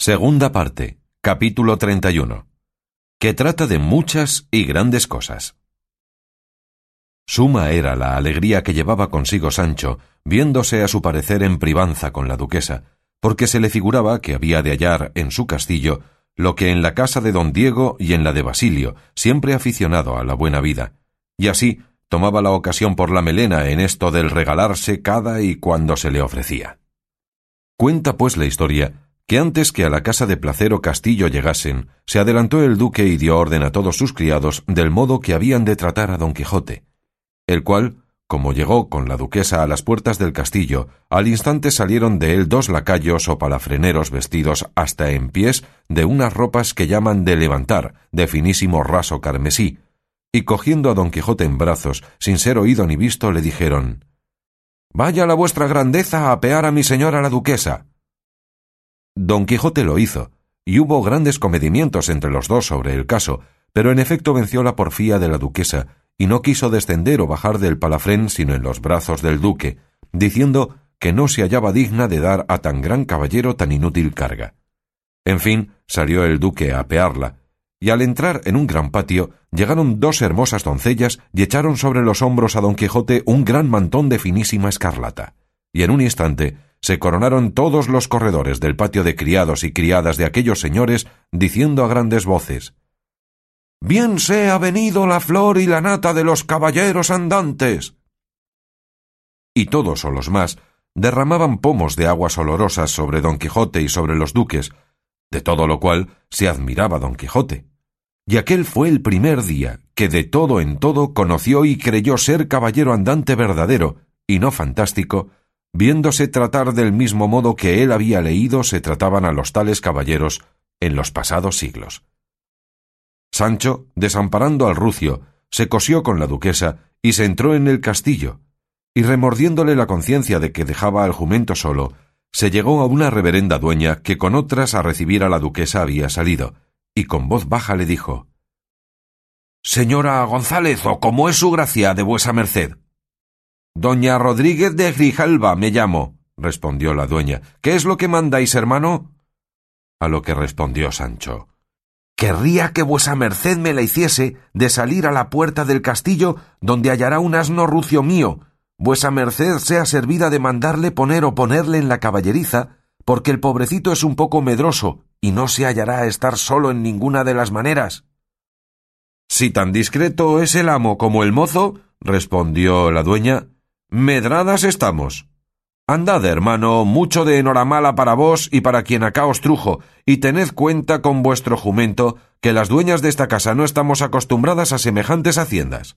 Segunda parte, capítulo 31, que trata de muchas y grandes cosas. Suma era la alegría que llevaba consigo Sancho, viéndose a su parecer en privanza con la duquesa, porque se le figuraba que había de hallar en su castillo lo que en la casa de don Diego y en la de Basilio, siempre aficionado a la buena vida, y así tomaba la ocasión por la melena en esto del regalarse cada y cuando se le ofrecía. Cuenta pues la historia que antes que a la casa de placer o castillo llegasen, se adelantó el duque y dio orden a todos sus criados del modo que habían de tratar a don Quijote, el cual, como llegó con la duquesa a las puertas del castillo, al instante salieron de él dos lacayos o palafreneros vestidos hasta en pies de unas ropas que llaman de levantar, de finísimo raso carmesí, y cogiendo a don Quijote en brazos, sin ser oído ni visto, le dijeron Vaya la vuestra grandeza a apear a mi señora la duquesa. Don Quijote lo hizo, y hubo grandes comedimientos entre los dos sobre el caso, pero en efecto venció la porfía de la duquesa, y no quiso descender o bajar del palafrén sino en los brazos del duque, diciendo que no se hallaba digna de dar a tan gran caballero tan inútil carga. En fin, salió el duque a apearla, y al entrar en un gran patio llegaron dos hermosas doncellas y echaron sobre los hombros a don Quijote un gran mantón de finísima escarlata, y en un instante se coronaron todos los corredores del patio de criados y criadas de aquellos señores, diciendo a grandes voces Bien sea venido la flor y la nata de los caballeros andantes. Y todos o los más derramaban pomos de aguas olorosas sobre don Quijote y sobre los duques, de todo lo cual se admiraba don Quijote. Y aquel fue el primer día que de todo en todo conoció y creyó ser caballero andante verdadero, y no fantástico, viéndose tratar del mismo modo que él había leído se trataban a los tales caballeros en los pasados siglos. Sancho, desamparando al rucio, se cosió con la duquesa y se entró en el castillo, y remordiéndole la conciencia de que dejaba al jumento solo, se llegó a una reverenda dueña que con otras a recibir a la duquesa había salido, y con voz baja le dijo Señora González, o como es su gracia de vuesa merced, Doña Rodríguez de Grijalva me llamo, respondió la dueña. ¿Qué es lo que mandáis, hermano? A lo que respondió Sancho. Querría que vuesa merced me la hiciese de salir a la puerta del castillo donde hallará un asno rucio mío. Vuesa merced sea servida de mandarle poner o ponerle en la caballeriza, porque el pobrecito es un poco medroso y no se hallará a estar solo en ninguna de las maneras. Si tan discreto es el amo como el mozo, respondió la dueña, Medradas estamos. Andad, hermano, mucho de enhoramala para vos y para quien acá os trujo, y tened cuenta con vuestro jumento que las dueñas de esta casa no estamos acostumbradas a semejantes haciendas.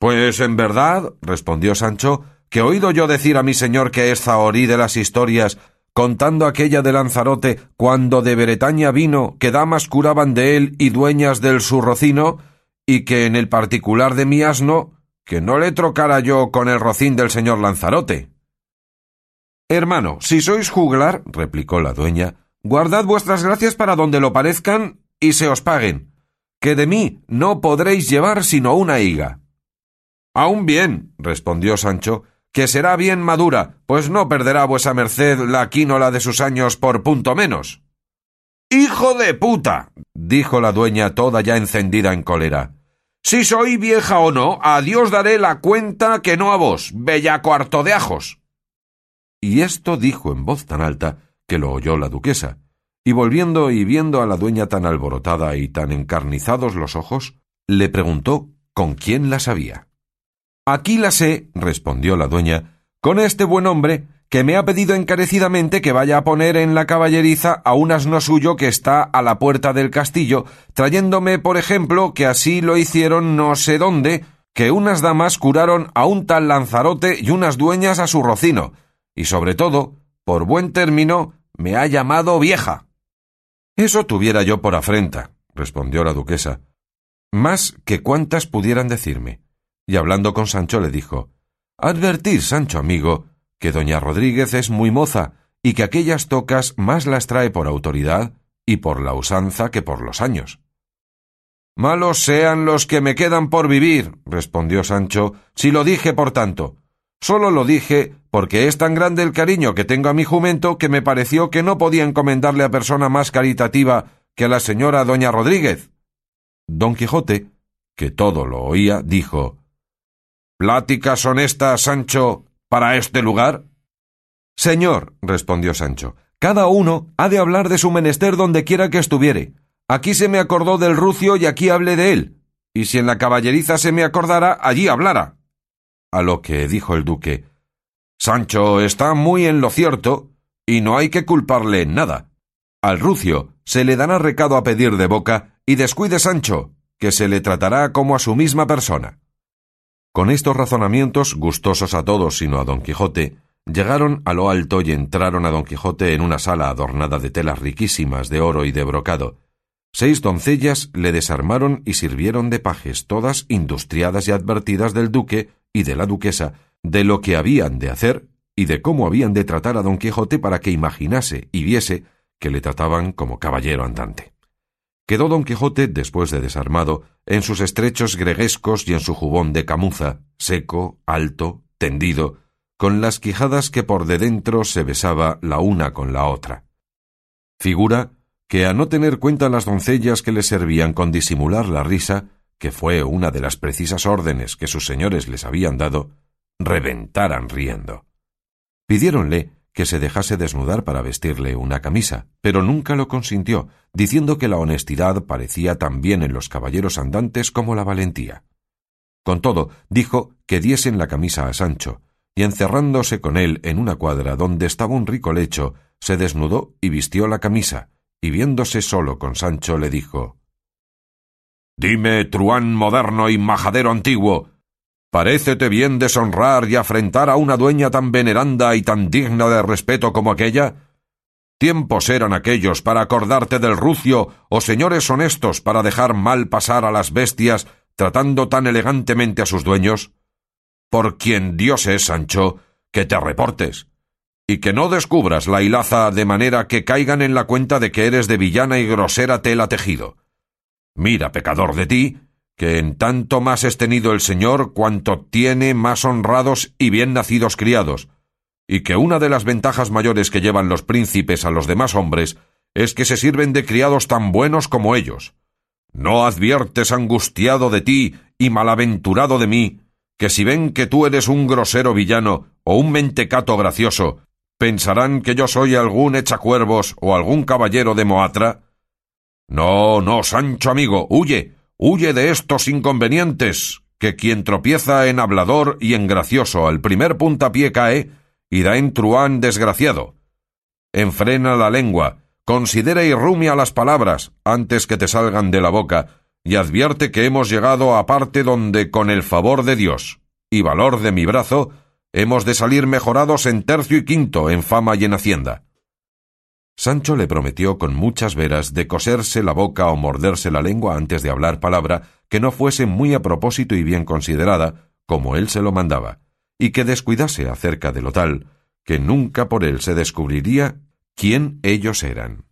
Pues en verdad, respondió Sancho, que oído yo decir a mi señor que es zahorí de las historias, contando aquella de Lanzarote, cuando de Bretaña vino, que damas curaban de él y dueñas del su rocino, y que en el particular de mi asno, que no le trocara yo con el rocín del señor Lanzarote. Hermano, si sois juglar, replicó la dueña, guardad vuestras gracias para donde lo parezcan y se os paguen, que de mí no podréis llevar sino una higa. Aún bien, respondió Sancho, que será bien madura, pues no perderá vuesa merced la quínola de sus años por punto menos. Hijo de puta. dijo la dueña toda ya encendida en cólera. Si soy vieja o no, a Dios daré la cuenta que no a vos, bellaco harto de ajos. Y esto dijo en voz tan alta que lo oyó la duquesa, y volviendo y viendo a la dueña tan alborotada y tan encarnizados los ojos, le preguntó con quién la sabía. Aquí la sé, respondió la dueña, con este buen hombre que me ha pedido encarecidamente que vaya a poner en la caballeriza a un asno suyo que está a la puerta del castillo, trayéndome, por ejemplo, que así lo hicieron no sé dónde, que unas damas curaron a un tal Lanzarote y unas dueñas a su rocino, y sobre todo, por buen término, me ha llamado vieja. Eso tuviera yo por afrenta, respondió la duquesa, más que cuantas pudieran decirme. Y hablando con Sancho le dijo Advertir, Sancho amigo, que doña Rodríguez es muy moza y que aquellas tocas más las trae por autoridad y por la usanza que por los años. Malos sean los que me quedan por vivir, respondió Sancho, si lo dije por tanto. Solo lo dije porque es tan grande el cariño que tengo a mi jumento que me pareció que no podía encomendarle a persona más caritativa que a la señora doña Rodríguez. Don Quijote, que todo lo oía, dijo ¿Pláticas honestas, Sancho, para este lugar? Señor, respondió Sancho, cada uno ha de hablar de su menester donde quiera que estuviere. Aquí se me acordó del rucio y aquí hablé de él, y si en la caballeriza se me acordara, allí hablara. A lo que dijo el duque Sancho está muy en lo cierto, y no hay que culparle en nada. Al rucio se le dará recado a pedir de boca, y descuide Sancho, que se le tratará como a su misma persona. Con estos razonamientos, gustosos a todos sino a don Quijote, llegaron a lo alto y entraron a don Quijote en una sala adornada de telas riquísimas de oro y de brocado. Seis doncellas le desarmaron y sirvieron de pajes, todas industriadas y advertidas del duque y de la duquesa, de lo que habían de hacer y de cómo habían de tratar a don Quijote para que imaginase y viese que le trataban como caballero andante. Quedó don Quijote, después de desarmado, en sus estrechos greguescos y en su jubón de camuza, seco, alto, tendido, con las quijadas que por de dentro se besaba la una con la otra. Figura que a no tener cuenta las doncellas que le servían con disimular la risa, que fue una de las precisas órdenes que sus señores les habían dado, reventaran riendo. Pidiéronle que se dejase desnudar para vestirle una camisa, pero nunca lo consintió, diciendo que la honestidad parecía tan bien en los caballeros andantes como la valentía. Con todo, dijo que diesen la camisa a Sancho, y encerrándose con él en una cuadra donde estaba un rico lecho, se desnudó y vistió la camisa, y viéndose solo con Sancho le dijo Dime, truán moderno y majadero antiguo, ¿Parécete bien deshonrar y afrentar a una dueña tan veneranda y tan digna de respeto como aquella? Tiempos eran aquellos para acordarte del rucio, o señores honestos para dejar mal pasar a las bestias, tratando tan elegantemente a sus dueños. Por quien Dios es, Sancho, que te reportes, y que no descubras la hilaza de manera que caigan en la cuenta de que eres de villana y grosera tela tejido. Mira, pecador de ti, que en tanto más es tenido el Señor cuanto tiene más honrados y bien nacidos criados, y que una de las ventajas mayores que llevan los príncipes a los demás hombres es que se sirven de criados tan buenos como ellos. ¿No adviertes angustiado de ti y malaventurado de mí, que si ven que tú eres un grosero villano o un mentecato gracioso, pensarán que yo soy algún echacuervos o algún caballero de Moatra? No, no, Sancho amigo, huye, Huye de estos inconvenientes, que quien tropieza en hablador y en gracioso al primer puntapié cae y da en truán desgraciado. Enfrena la lengua, considera y rumia las palabras antes que te salgan de la boca, y advierte que hemos llegado a parte donde, con el favor de Dios y valor de mi brazo, hemos de salir mejorados en tercio y quinto en fama y en hacienda. Sancho le prometió con muchas veras de coserse la boca o morderse la lengua antes de hablar palabra que no fuese muy a propósito y bien considerada, como él se lo mandaba, y que descuidase acerca de lo tal, que nunca por él se descubriría quién ellos eran.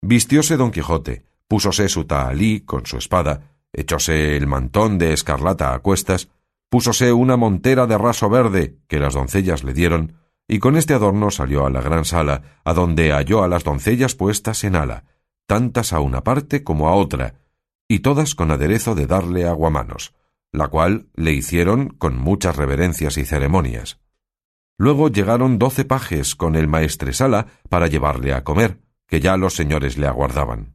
Vistióse don Quijote, púsose su tahalí con su espada, echóse el mantón de escarlata a cuestas, púsose una montera de raso verde que las doncellas le dieron, y con este adorno salió a la gran sala, a donde halló a las doncellas puestas en ala, tantas a una parte como a otra, y todas con aderezo de darle aguamanos, la cual le hicieron con muchas reverencias y ceremonias. Luego llegaron doce pajes con el maestresala para llevarle a comer, que ya los señores le aguardaban.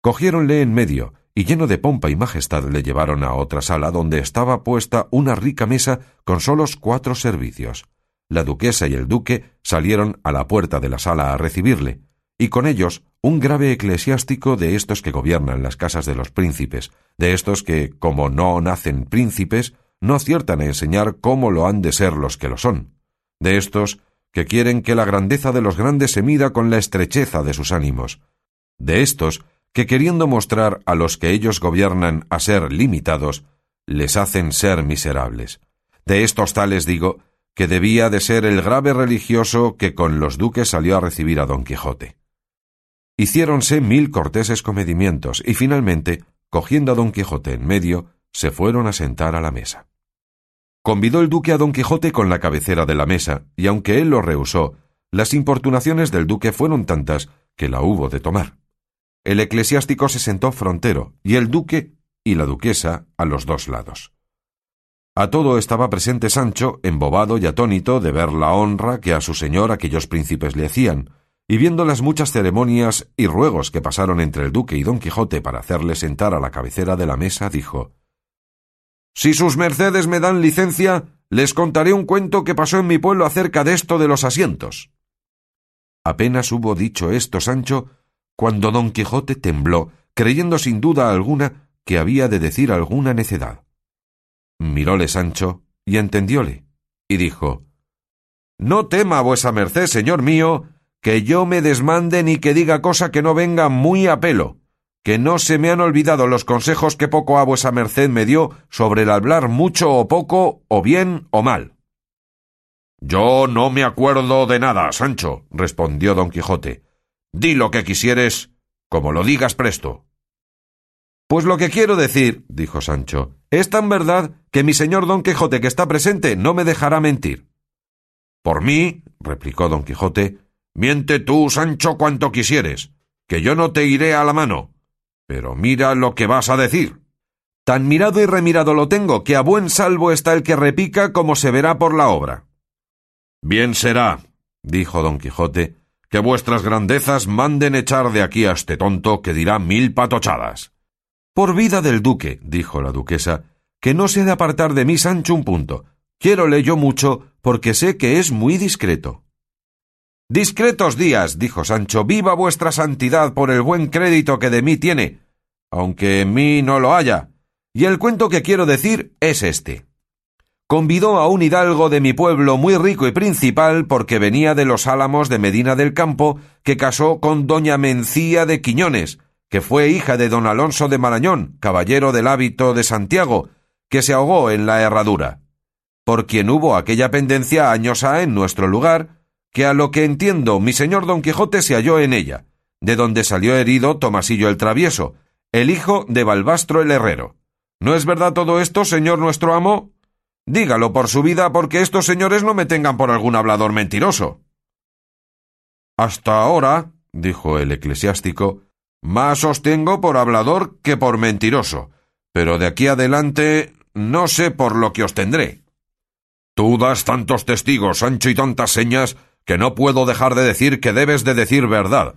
Cogiéronle en medio, y lleno de pompa y majestad le llevaron a otra sala donde estaba puesta una rica mesa con solos cuatro servicios, la duquesa y el duque salieron a la puerta de la sala a recibirle, y con ellos un grave eclesiástico de estos que gobiernan las casas de los príncipes, de estos que, como no nacen príncipes, no aciertan a enseñar cómo lo han de ser los que lo son, de estos que quieren que la grandeza de los grandes se mida con la estrecheza de sus ánimos, de estos que queriendo mostrar a los que ellos gobiernan a ser limitados, les hacen ser miserables. De estos tales digo que debía de ser el grave religioso que con los duques salió a recibir a don Quijote. Hiciéronse mil corteses comedimientos y finalmente, cogiendo a don Quijote en medio, se fueron a sentar a la mesa. Convidó el duque a don Quijote con la cabecera de la mesa, y aunque él lo rehusó, las importunaciones del duque fueron tantas que la hubo de tomar. El eclesiástico se sentó frontero, y el duque y la duquesa a los dos lados. A todo estaba presente Sancho, embobado y atónito de ver la honra que a su señor aquellos príncipes le hacían, y viendo las muchas ceremonias y ruegos que pasaron entre el duque y don Quijote para hacerle sentar a la cabecera de la mesa, dijo Si sus mercedes me dan licencia, les contaré un cuento que pasó en mi pueblo acerca de esto de los asientos. Apenas hubo dicho esto Sancho, cuando don Quijote tembló, creyendo sin duda alguna que había de decir alguna necedad. Miróle Sancho y entendióle, y dijo No tema vuesa merced, señor mío, que yo me desmande ni que diga cosa que no venga muy a pelo, que no se me han olvidado los consejos que poco a vuesa merced me dio sobre el hablar mucho o poco, o bien o mal. Yo no me acuerdo de nada, Sancho, respondió don Quijote. Di lo que quisieres, como lo digas presto. Pues lo que quiero decir, dijo Sancho, es tan verdad que mi señor don Quijote que está presente no me dejará mentir. Por mí, replicó don Quijote, miente tú, Sancho, cuanto quisieres, que yo no te iré a la mano. Pero mira lo que vas a decir. Tan mirado y remirado lo tengo que a buen salvo está el que repica como se verá por la obra. Bien será, dijo don Quijote, que vuestras grandezas manden echar de aquí a este tonto que dirá mil patochadas. Por vida del duque, dijo la duquesa, que no se ha de apartar de mí Sancho un punto. Quiérole yo mucho, porque sé que es muy discreto. Discretos días, dijo Sancho, viva vuestra santidad por el buen crédito que de mí tiene, aunque en mí no lo haya. Y el cuento que quiero decir es este. Convidó a un hidalgo de mi pueblo muy rico y principal porque venía de los álamos de Medina del Campo, que casó con doña Mencía de Quiñones, que fue hija de don Alonso de Marañón, caballero del hábito de Santiago, que se ahogó en la herradura, por quien hubo aquella pendencia años ha en nuestro lugar, que a lo que entiendo mi señor don Quijote se halló en ella, de donde salió herido Tomasillo el travieso, el hijo de Balbastro el herrero. ¿No es verdad todo esto, señor nuestro amo? Dígalo por su vida, porque estos señores no me tengan por algún hablador mentiroso. Hasta ahora, dijo el eclesiástico, más os tengo por hablador que por mentiroso, pero de aquí adelante no sé por lo que os tendré. Tú das tantos testigos, Sancho, y tantas señas, que no puedo dejar de decir que debes de decir verdad.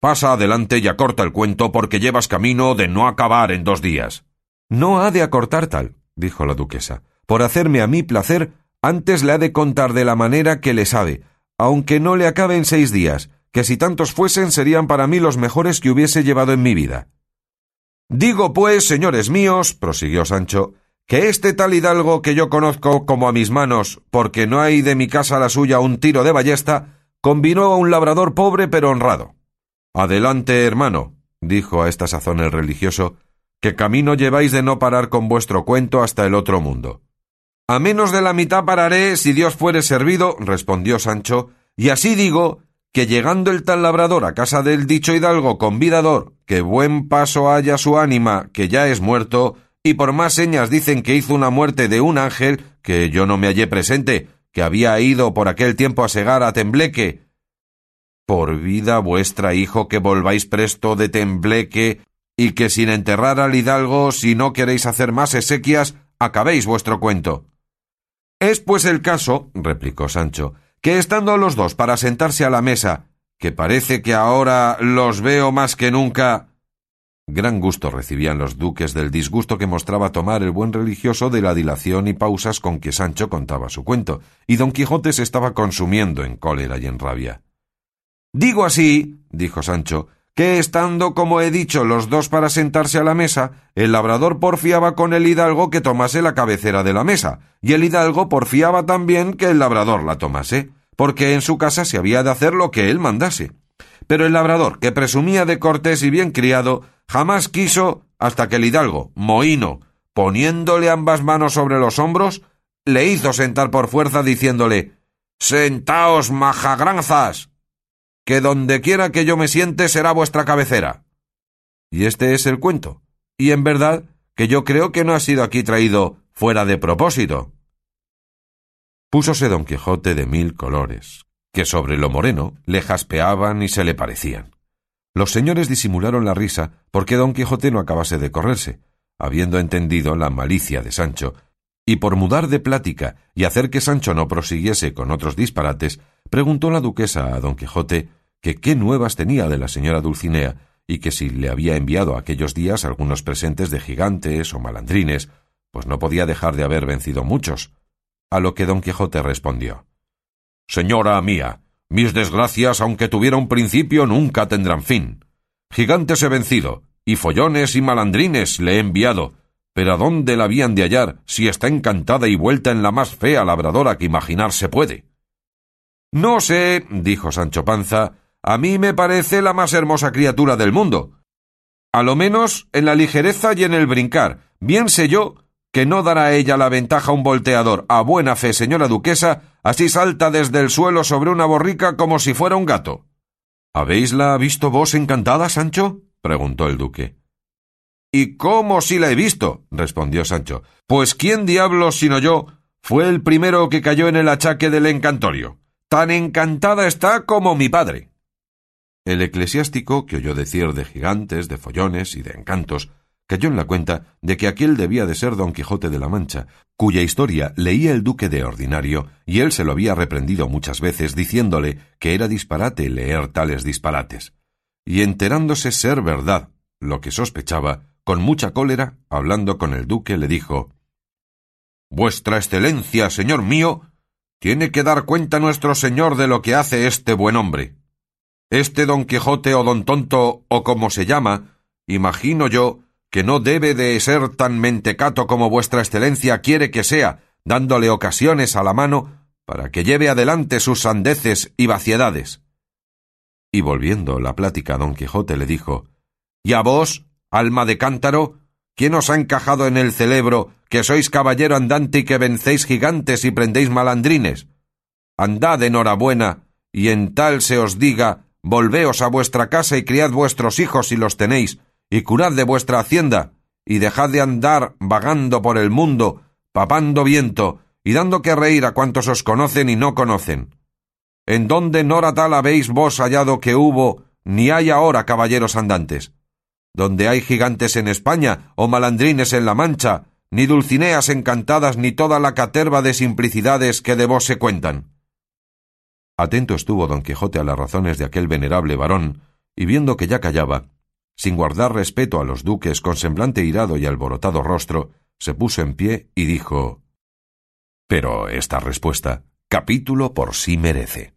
Pasa adelante y acorta el cuento porque llevas camino de no acabar en dos días. No ha de acortar tal, dijo la duquesa. Por hacerme a mí placer, antes le ha de contar de la manera que le sabe, aunque no le acabe en seis días, que si tantos fuesen serían para mí los mejores que hubiese llevado en mi vida. Digo, pues, señores míos, prosiguió Sancho, que este tal hidalgo que yo conozco como a mis manos, porque no hay de mi casa a la suya un tiro de ballesta, combinó a un labrador pobre pero honrado. Adelante, hermano, dijo a esta sazón el religioso, que camino lleváis de no parar con vuestro cuento hasta el otro mundo. A menos de la mitad pararé, si Dios fuere servido, respondió Sancho, y así digo que llegando el tal labrador a casa del dicho hidalgo convidador, que buen paso haya su ánima, que ya es muerto, y por más señas dicen que hizo una muerte de un ángel, que yo no me hallé presente, que había ido por aquel tiempo a segar a Tembleque. Por vida vuestra, hijo, que volváis presto de Tembleque, y que sin enterrar al hidalgo, si no queréis hacer más exequias, acabéis vuestro cuento. Es pues el caso, replicó Sancho, que estando los dos para sentarse a la mesa, que parece que ahora los veo más que nunca. Gran gusto recibían los duques del disgusto que mostraba tomar el buen religioso de la dilación y pausas con que Sancho contaba su cuento, y don Quijote se estaba consumiendo en cólera y en rabia. Digo así, dijo Sancho, que estando, como he dicho, los dos para sentarse a la mesa, el labrador porfiaba con el hidalgo que tomase la cabecera de la mesa, y el hidalgo porfiaba también que el labrador la tomase, porque en su casa se había de hacer lo que él mandase. Pero el labrador, que presumía de cortés y bien criado, jamás quiso hasta que el hidalgo, mohino, poniéndole ambas manos sobre los hombros, le hizo sentar por fuerza diciéndole Sentaos, majagranzas, que donde quiera que yo me siente será vuestra cabecera. Y este es el cuento. Y en verdad que yo creo que no ha sido aquí traído fuera de propósito. Púsose don Quijote de mil colores, que sobre lo moreno le jaspeaban y se le parecían. Los señores disimularon la risa porque don Quijote no acabase de correrse, habiendo entendido la malicia de Sancho, y por mudar de plática y hacer que Sancho no prosiguiese con otros disparates, preguntó la duquesa a don Quijote que qué nuevas tenía de la señora Dulcinea, y que si le había enviado aquellos días algunos presentes de gigantes o malandrines, pues no podía dejar de haber vencido muchos. A lo que don Quijote respondió Señora mía, mis desgracias, aunque tuviera un principio, nunca tendrán fin. Gigantes he vencido, y follones y malandrines le he enviado, pero ¿a dónde la habían de hallar si está encantada y vuelta en la más fea labradora que imaginar se puede? No sé, dijo Sancho Panza, a mí me parece la más hermosa criatura del mundo. A lo menos en la ligereza y en el brincar. Bien sé yo que no dará a ella la ventaja un volteador. A buena fe, señora duquesa, así salta desde el suelo sobre una borrica como si fuera un gato. ¿Habéisla visto vos encantada, Sancho? preguntó el duque. ¿Y cómo si la he visto? respondió Sancho. Pues quién diablos sino yo fue el primero que cayó en el achaque del encantorio. Tan encantada está como mi padre. El eclesiástico, que oyó decir de gigantes, de follones y de encantos, cayó en la cuenta de que aquel debía de ser don Quijote de la Mancha, cuya historia leía el duque de ordinario, y él se lo había reprendido muchas veces diciéndole que era disparate leer tales disparates. Y enterándose ser verdad lo que sospechaba, con mucha cólera, hablando con el duque, le dijo Vuestra Excelencia, señor mío, tiene que dar cuenta nuestro señor de lo que hace este buen hombre. Este don Quijote o don Tonto o como se llama, imagino yo, que no debe de ser tan mentecato como vuestra excelencia quiere que sea, dándole ocasiones a la mano para que lleve adelante sus sandeces y vaciedades. Y volviendo la plática a don Quijote le dijo ¿Y a vos, alma de cántaro, quién os ha encajado en el celebro que sois caballero andante y que vencéis gigantes y prendéis malandrines? Andad enhorabuena, y en tal se os diga volveos a vuestra casa y criad vuestros hijos si los tenéis, y curad de vuestra hacienda, y dejad de andar vagando por el mundo, papando viento, y dando que reír a cuantos os conocen y no conocen. ¿En dónde nora tal habéis vos hallado que hubo, ni hay ahora caballeros andantes? Donde hay gigantes en España, o malandrines en la Mancha, ni dulcineas encantadas, ni toda la caterva de simplicidades que de vos se cuentan. Atento estuvo don Quijote a las razones de aquel venerable varón, y viendo que ya callaba, sin guardar respeto a los duques con semblante irado y alborotado rostro, se puso en pie y dijo Pero esta respuesta, capítulo por sí merece.